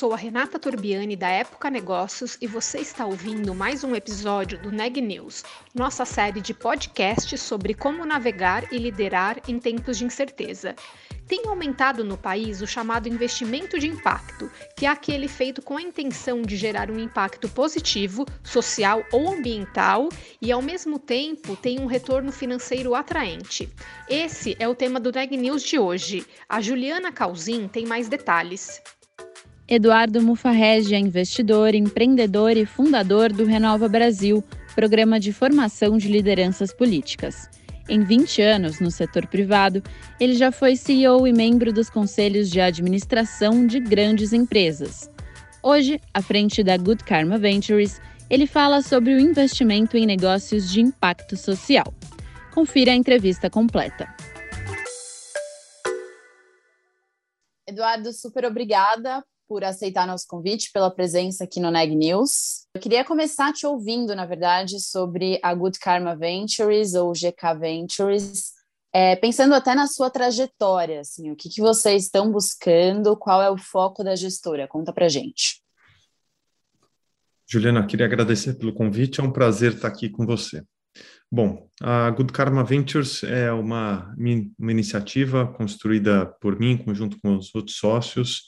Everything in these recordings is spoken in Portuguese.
sou a Renata Turbiani da Época Negócios e você está ouvindo mais um episódio do Neg News, nossa série de podcasts sobre como navegar e liderar em tempos de incerteza. Tem aumentado no país o chamado investimento de impacto, que é aquele feito com a intenção de gerar um impacto positivo, social ou ambiental e, ao mesmo tempo, tem um retorno financeiro atraente. Esse é o tema do Neg News de hoje. A Juliana Calzin tem mais detalhes. Eduardo Mufarrege é investidor, empreendedor e fundador do Renova Brasil, programa de formação de lideranças políticas. Em 20 anos no setor privado, ele já foi CEO e membro dos conselhos de administração de grandes empresas. Hoje, à frente da Good Karma Ventures, ele fala sobre o investimento em negócios de impacto social. Confira a entrevista completa. Eduardo, super obrigada por aceitar nosso convite, pela presença aqui no Neg News. Eu queria começar te ouvindo, na verdade, sobre a Good Karma Ventures ou GK Ventures, é, pensando até na sua trajetória, assim, o que, que vocês estão buscando, qual é o foco da gestora? Conta pra gente. Juliana, queria agradecer pelo convite, é um prazer estar aqui com você. Bom, a Good Karma Ventures é uma, uma iniciativa construída por mim, conjunto com os outros sócios,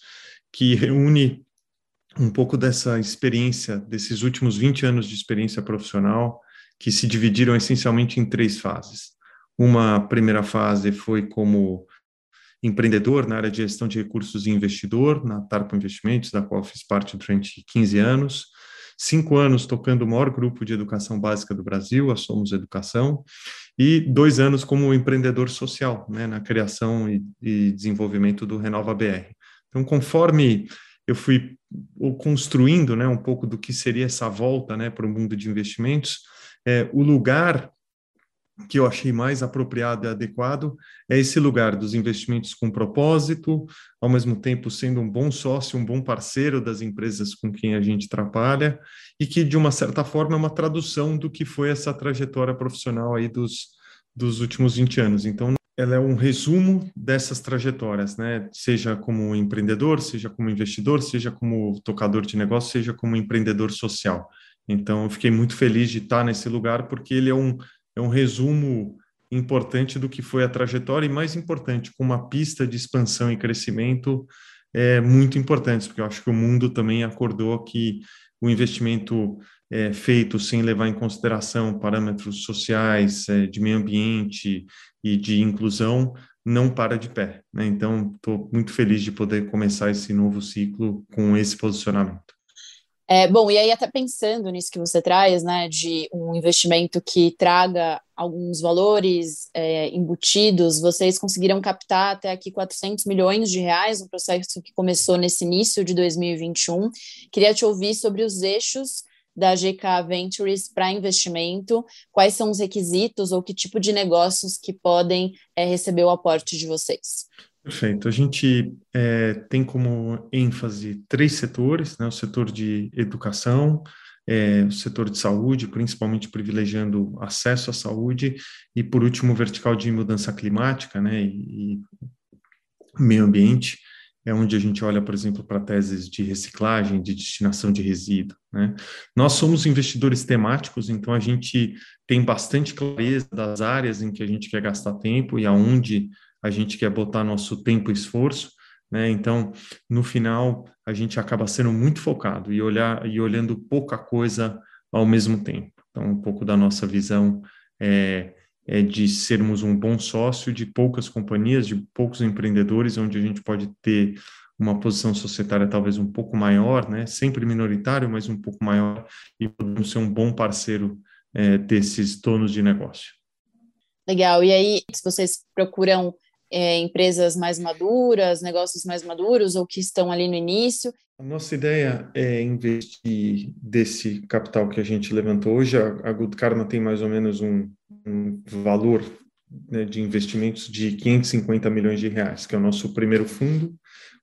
que reúne um pouco dessa experiência, desses últimos 20 anos de experiência profissional, que se dividiram essencialmente em três fases. Uma primeira fase foi como empreendedor na área de gestão de recursos e investidor, na Tarpa Investimentos, da qual fiz parte durante 15 anos. Cinco anos tocando o maior grupo de educação básica do Brasil, a Somos Educação, e dois anos como empreendedor social, né, na criação e, e desenvolvimento do Renova BR. Então, conforme eu fui construindo né, um pouco do que seria essa volta né, para o mundo de investimentos, é, o lugar que eu achei mais apropriado e adequado é esse lugar dos investimentos com propósito, ao mesmo tempo sendo um bom sócio, um bom parceiro das empresas com quem a gente trabalha, e que, de uma certa forma, é uma tradução do que foi essa trajetória profissional aí dos, dos últimos 20 anos. Então, ela é um resumo dessas trajetórias, né? Seja como empreendedor, seja como investidor, seja como tocador de negócio, seja como empreendedor social. Então, eu fiquei muito feliz de estar nesse lugar porque ele é um, é um resumo importante do que foi a trajetória e mais importante, com uma pista de expansão e crescimento é muito importante, porque eu acho que o mundo também acordou que o investimento é, feito sem levar em consideração parâmetros sociais, é, de meio ambiente e de inclusão, não para de pé. Né? Então, estou muito feliz de poder começar esse novo ciclo com esse posicionamento. É, bom, e aí até pensando nisso que você traz, né, de um investimento que traga alguns valores é, embutidos, vocês conseguiram captar até aqui 400 milhões de reais, um processo que começou nesse início de 2021. Queria te ouvir sobre os eixos da GK Ventures para investimento, quais são os requisitos ou que tipo de negócios que podem é, receber o aporte de vocês. Perfeito. A gente é, tem como ênfase três setores, né? o setor de educação, é, o setor de saúde, principalmente privilegiando acesso à saúde, e por último, o vertical de mudança climática né? e, e meio ambiente, é onde a gente olha, por exemplo, para teses de reciclagem, de destinação de resíduo. Né? Nós somos investidores temáticos, então a gente tem bastante clareza das áreas em que a gente quer gastar tempo e aonde a gente quer botar nosso tempo e esforço, né? Então, no final, a gente acaba sendo muito focado e olhar e olhando pouca coisa ao mesmo tempo. Então, um pouco da nossa visão é, é de sermos um bom sócio de poucas companhias, de poucos empreendedores, onde a gente pode ter uma posição societária talvez um pouco maior, né? sempre minoritário, mas um pouco maior, e podemos ser um bom parceiro é, desses donos de negócio. Legal. E aí, se vocês procuram é, empresas mais maduras, negócios mais maduros ou que estão ali no início? A nossa ideia é investir desse capital que a gente levantou hoje. A, Good Karma tem mais ou menos um, um valor né, de investimentos de 550 milhões de reais, que é o nosso primeiro fundo,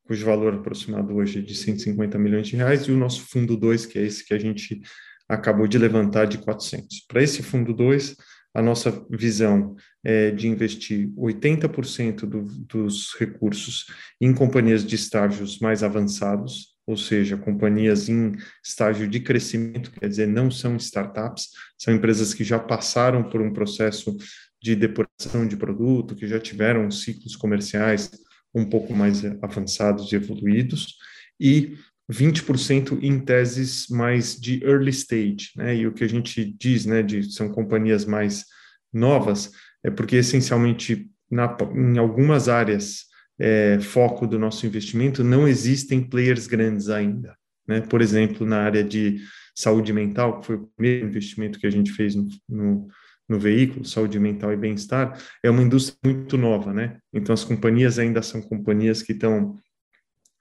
cujo valor aproximado hoje é de 150 milhões de reais, e o nosso fundo 2, que é esse que a gente acabou de levantar de 400. Para esse fundo 2, a nossa visão é de investir 80% do, dos recursos em companhias de estágios mais avançados, ou seja, companhias em estágio de crescimento, quer dizer, não são startups, são empresas que já passaram por um processo de depuração de produto, que já tiveram ciclos comerciais um pouco mais avançados e evoluídos, e 20% em teses mais de early stage, né? E o que a gente diz, né, de são companhias mais novas, é porque essencialmente na, em algumas áreas é, foco do nosso investimento não existem players grandes ainda, né? Por exemplo, na área de saúde mental, que foi o primeiro investimento que a gente fez no, no, no veículo, saúde mental e bem-estar, é uma indústria muito nova, né? Então as companhias ainda são companhias que estão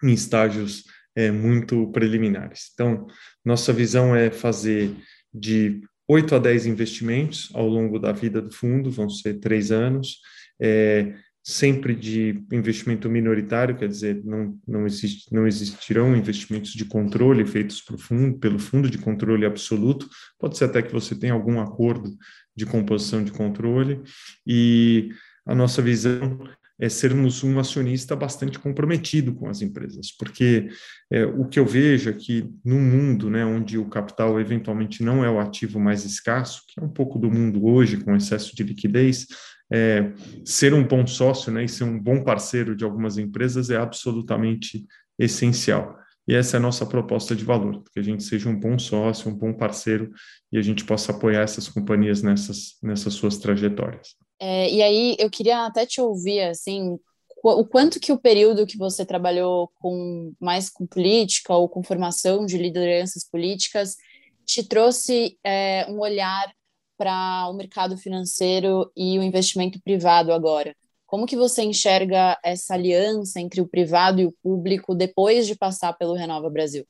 em estágios é, muito preliminares. Então, nossa visão é fazer de 8 a 10 investimentos ao longo da vida do fundo, vão ser três anos, é, sempre de investimento minoritário, quer dizer, não, não, existe, não existirão investimentos de controle feitos fundo, pelo fundo de controle absoluto, pode ser até que você tenha algum acordo de composição de controle, e a nossa visão é sermos um acionista bastante comprometido com as empresas, porque é, o que eu vejo é que no mundo, né, onde o capital eventualmente não é o ativo mais escasso, que é um pouco do mundo hoje com excesso de liquidez, é, ser um bom sócio, né, e ser um bom parceiro de algumas empresas é absolutamente essencial. E essa é a nossa proposta de valor, que a gente seja um bom sócio, um bom parceiro e a gente possa apoiar essas companhias nessas, nessas suas trajetórias. É, e aí eu queria até te ouvir, assim, o quanto que o período que você trabalhou com mais com política ou com formação de lideranças políticas te trouxe é, um olhar para o mercado financeiro e o investimento privado agora? Como que você enxerga essa aliança entre o privado e o público depois de passar pelo Renova Brasil?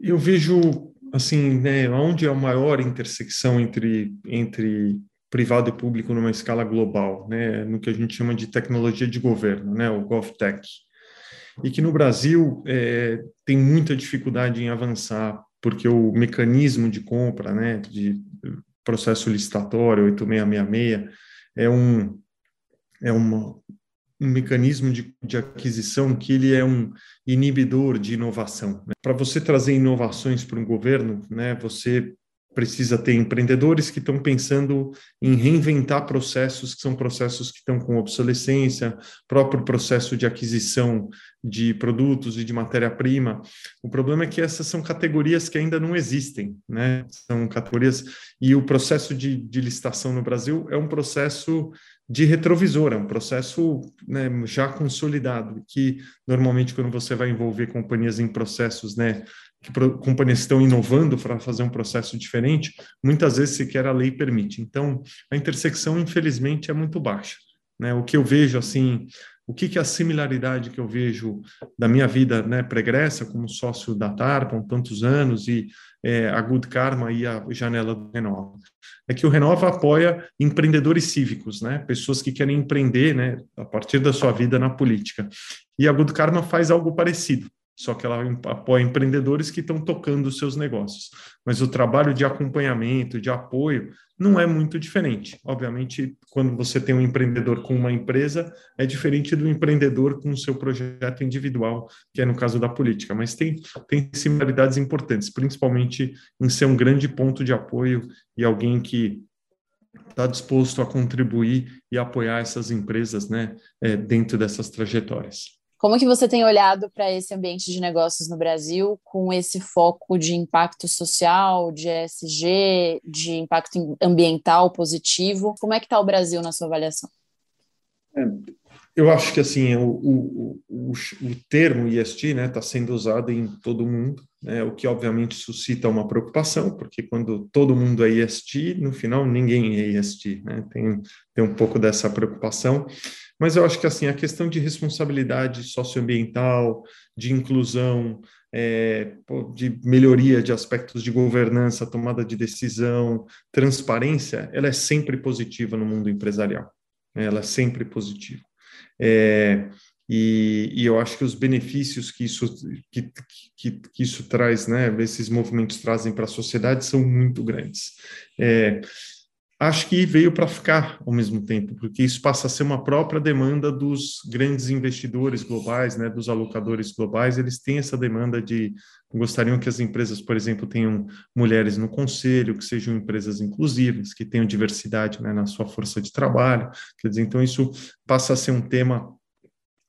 Eu vejo assim, né, onde é a maior intersecção entre entre privado e público numa escala global, né, no que a gente chama de tecnologia de governo, né, o GovTech, e que no Brasil é, tem muita dificuldade em avançar porque o mecanismo de compra, né, de processo licitatório 8666 é um é uma, um mecanismo de, de, aquisição que ele é um inibidor de inovação. Né? Para você trazer inovações para um governo, né, você precisa ter empreendedores que estão pensando em reinventar processos que são processos que estão com obsolescência, próprio processo de aquisição de produtos e de matéria-prima. O problema é que essas são categorias que ainda não existem, né? São categorias e o processo de, de licitação no Brasil é um processo de retrovisor, é um processo né, já consolidado, que normalmente quando você vai envolver companhias em processos, né, que companhias estão inovando para fazer um processo diferente, muitas vezes sequer a lei permite. Então, a intersecção, infelizmente, é muito baixa. Né? O que eu vejo, assim, o que, que é a similaridade que eu vejo da minha vida né, pregressa como sócio da TARPA há tantos anos e é, a Good Karma e a janela do Renova. É que o Renova apoia empreendedores cívicos, né? pessoas que querem empreender né, a partir da sua vida na política. E a Good Karma faz algo parecido só que ela apoia empreendedores que estão tocando os seus negócios. Mas o trabalho de acompanhamento, de apoio, não é muito diferente. Obviamente, quando você tem um empreendedor com uma empresa, é diferente do empreendedor com o seu projeto individual, que é no caso da política, mas tem, tem similaridades importantes, principalmente em ser um grande ponto de apoio e alguém que está disposto a contribuir e apoiar essas empresas né, é, dentro dessas trajetórias. Como que você tem olhado para esse ambiente de negócios no Brasil com esse foco de impacto social, de ESG, de impacto ambiental positivo? Como é que está o Brasil na sua avaliação? É, eu acho que assim o, o, o, o termo ESG está né, tá sendo usado em todo mundo, né, o que obviamente suscita uma preocupação, porque quando todo mundo é ESG, no final ninguém é ESG, né, tem, tem um pouco dessa preocupação. Mas eu acho que assim a questão de responsabilidade socioambiental, de inclusão, é, de melhoria de aspectos de governança, tomada de decisão, transparência, ela é sempre positiva no mundo empresarial. Né? Ela é sempre positiva. É, e, e, eu acho que os benefícios que isso, que, que, que isso traz, né, esses movimentos trazem para a sociedade são muito grandes. É, acho que veio para ficar ao mesmo tempo, porque isso passa a ser uma própria demanda dos grandes investidores globais, né, dos alocadores globais, eles têm essa demanda de gostariam que as empresas, por exemplo, tenham mulheres no conselho, que sejam empresas inclusivas, que tenham diversidade né, na sua força de trabalho, quer dizer, então isso passa a ser um tema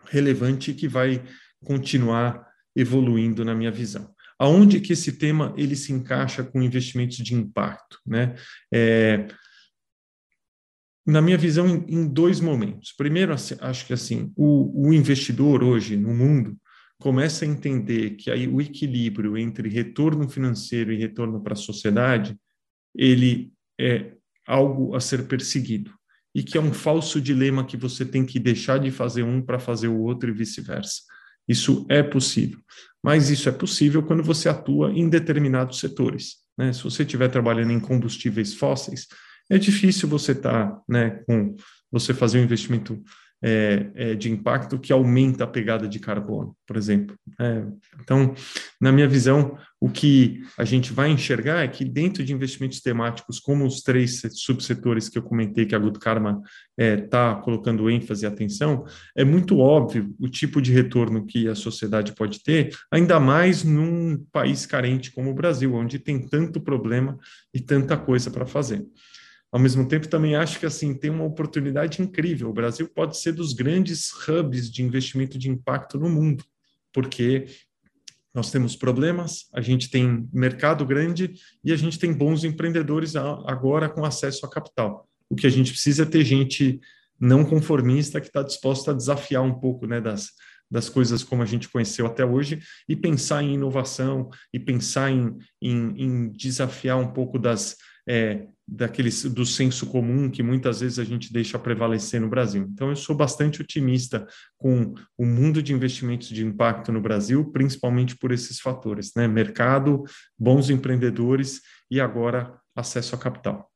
relevante que vai continuar evoluindo na minha visão. Aonde que esse tema ele se encaixa com investimentos de impacto, né? É, na minha visão, em, em dois momentos. Primeiro, assim, acho que assim, o, o, investidor hoje no mundo começa a entender que aí o equilíbrio entre retorno financeiro e retorno para a sociedade, ele é algo a ser perseguido e que é um falso dilema que você tem que deixar de fazer um para fazer o outro e vice-versa. Isso é possível, mas isso é possível quando você atua em determinados setores. Né? Se você estiver trabalhando em combustíveis fósseis, é difícil você estar, tá, né, com você fazer um investimento é, é, de impacto que aumenta a pegada de carbono, por exemplo. É, então, na minha visão, o que a gente vai enxergar é que dentro de investimentos temáticos, como os três subsetores que eu comentei que a Good Karma está é, colocando ênfase e atenção, é muito óbvio o tipo de retorno que a sociedade pode ter, ainda mais num país carente como o Brasil, onde tem tanto problema e tanta coisa para fazer ao mesmo tempo também acho que assim tem uma oportunidade incrível. O Brasil pode ser dos grandes hubs de investimento de impacto no mundo, porque nós temos problemas, a gente tem mercado grande e a gente tem bons empreendedores agora com acesso a capital. O que a gente precisa é ter gente não conformista que está disposta a desafiar um pouco né, das, das coisas como a gente conheceu até hoje e pensar em inovação e pensar em, em, em desafiar um pouco das, é, daqueles do senso comum que muitas vezes a gente deixa prevalecer no Brasil. Então eu sou bastante otimista com o mundo de investimentos de impacto no Brasil, principalmente por esses fatores, né? Mercado, bons empreendedores e agora acesso a capital.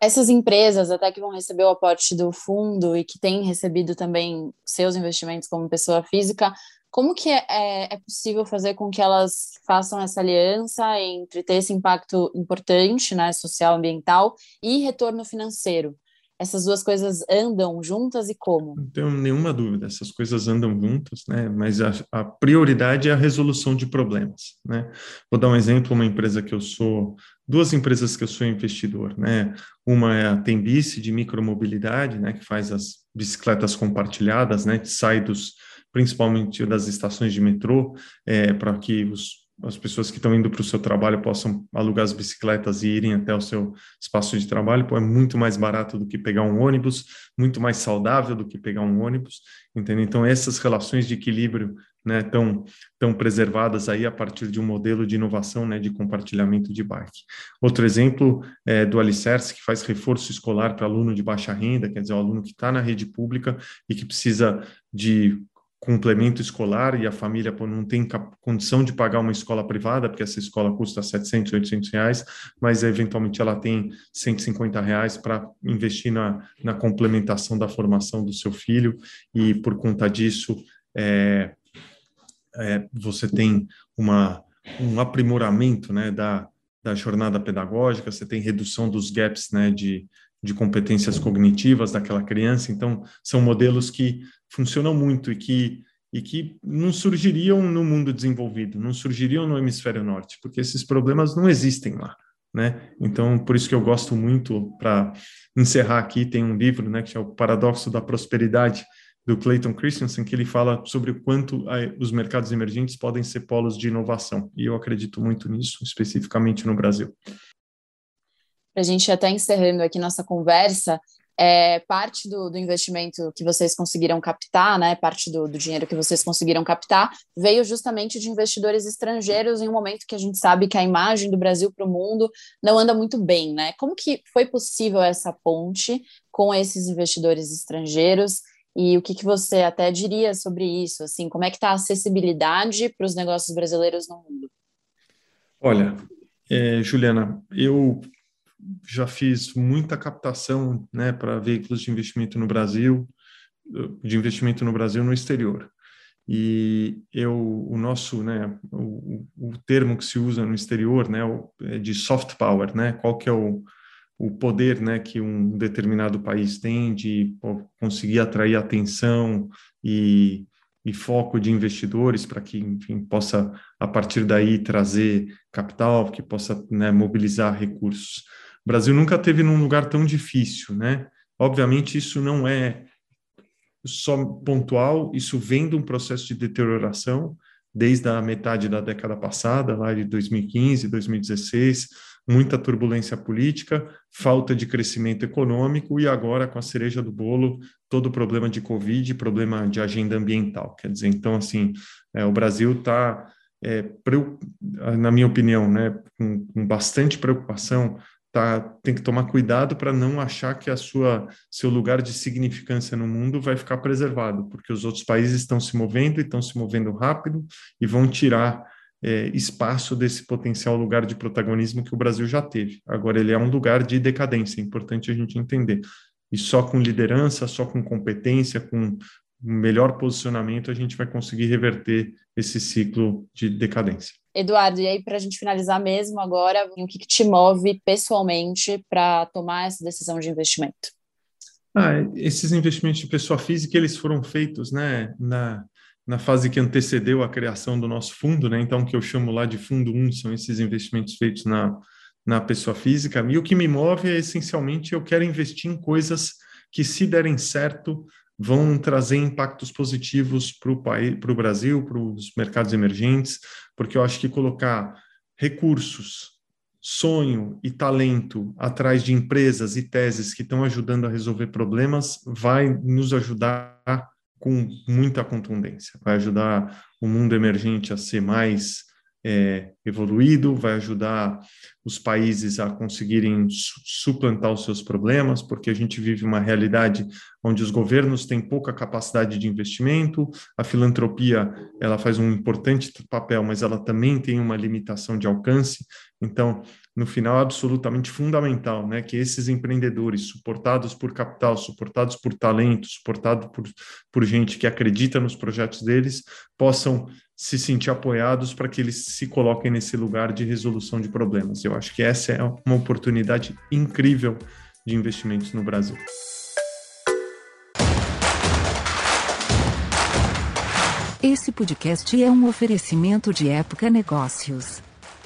Essas empresas, até que vão receber o aporte do fundo e que têm recebido também seus investimentos como pessoa física, como que é, é, é, possível fazer com que elas façam essa aliança entre ter esse impacto importante, né, social, ambiental e retorno financeiro? Essas duas coisas andam juntas e como? Não tenho nenhuma dúvida, essas coisas andam juntas, né? Mas a, a prioridade é a resolução de problemas, né? Vou dar um exemplo, uma empresa que eu sou, duas empresas que eu sou investidor, né? Uma é a Tembice de micromobilidade, né? Que faz as bicicletas compartilhadas, né? Que sai dos principalmente das estações de metrô, é, para que os, as pessoas que estão indo para o seu trabalho possam alugar as bicicletas e irem até o seu espaço de trabalho, pô, é muito mais barato do que pegar um ônibus, muito mais saudável do que pegar um ônibus, entendeu? Então, essas relações de equilíbrio né, tão preservadas aí a partir de um modelo de inovação, né, de compartilhamento de bike. Outro exemplo é do Alicerce, que faz reforço escolar para aluno de baixa renda, quer dizer, o aluno que está na rede pública e que precisa de complemento escolar e a família pô, não tem condição de pagar uma escola privada, porque essa escola custa 700, 800 reais, mas eventualmente ela tem 150 reais para investir na, na complementação da formação do seu filho, e por conta disso é, é, você tem uma, um aprimoramento né, da, da jornada pedagógica, você tem redução dos gaps né, de, de competências cognitivas daquela criança. Então, são modelos que funcionam muito e que, e que não surgiriam no mundo desenvolvido, não surgiriam no hemisfério norte, porque esses problemas não existem lá. Né? Então, por isso que eu gosto muito, para encerrar aqui, tem um livro né, que é o Paradoxo da Prosperidade, do Clayton Christensen, que ele fala sobre o quanto a, os mercados emergentes podem ser polos de inovação. E eu acredito muito nisso, especificamente no Brasil. Para a gente até encerrando aqui nossa conversa, é, parte do, do, investimento que vocês conseguiram captar, né, parte do, do, dinheiro que vocês conseguiram captar, veio justamente de investidores estrangeiros em um momento que a gente sabe que a imagem do Brasil para o mundo não anda muito bem, né? Como que foi possível essa ponte com esses investidores estrangeiros e o que, que você até diria sobre isso? Assim, como é que está a acessibilidade para os negócios brasileiros no mundo? Olha, é, Juliana, eu já fiz muita captação né, para veículos de investimento no Brasil, de investimento no Brasil no exterior. E eu, o nosso, né, o, o termo que se usa no exterior, né, é de soft power, né, qual que é o, o poder, né, que um determinado país tem de conseguir atrair atenção e, e foco de investidores para que, enfim, possa a partir daí trazer capital, que possa né, mobilizar recursos. O Brasil nunca teve num lugar tão difícil, né? Obviamente isso não é só pontual, isso vem de um processo de deterioração desde a metade da década passada, lá de 2015, 2016, muita turbulência política, falta de crescimento econômico e agora com a cereja do bolo todo o problema de covid, problema de agenda ambiental. Quer dizer, então assim, é, o Brasil está, é, na minha opinião, né, com, com bastante preocupação tá, tem que tomar cuidado para não achar que a sua seu lugar de significância no mundo vai ficar preservado, porque os outros países estão se movendo e estão se movendo rápido e vão tirar é, espaço desse potencial lugar de protagonismo que o Brasil já teve. Agora ele é um lugar de decadência, é importante a gente entender. E só com liderança, só com competência, com melhor posicionamento, a gente vai conseguir reverter esse ciclo de decadência. Eduardo, e aí para a gente finalizar mesmo agora, o que, que te move pessoalmente para tomar essa decisão de investimento? Ah, esses investimentos de pessoa física, eles foram feitos né, na, na fase que antecedeu a criação do nosso fundo, né? então o que eu chamo lá de fundo 1 são esses investimentos feitos na, na pessoa física, e o que me move é essencialmente eu quero investir em coisas que se derem certo vão trazer impactos positivos para o país, para o Brasil, para os mercados emergentes, porque eu acho que colocar recursos, sonho e talento atrás de empresas e teses que estão ajudando a resolver problemas vai nos ajudar com muita contundência, vai ajudar o mundo emergente a ser mais é, evoluído, vai ajudar os países a conseguirem suplantar os seus problemas, porque a gente vive uma realidade onde os governos têm pouca capacidade de investimento, a filantropia ela faz um importante papel, mas ela também tem uma limitação de alcance. Então, no final, absolutamente fundamental, né, que esses empreendedores, suportados por capital, suportados por talento, suportados por, por gente que acredita nos projetos deles, possam se sentir apoiados para que eles se coloquem nesse lugar de resolução de problemas. Eu acho que essa é uma oportunidade incrível de investimentos no Brasil. Esse podcast é um oferecimento de Época Negócios.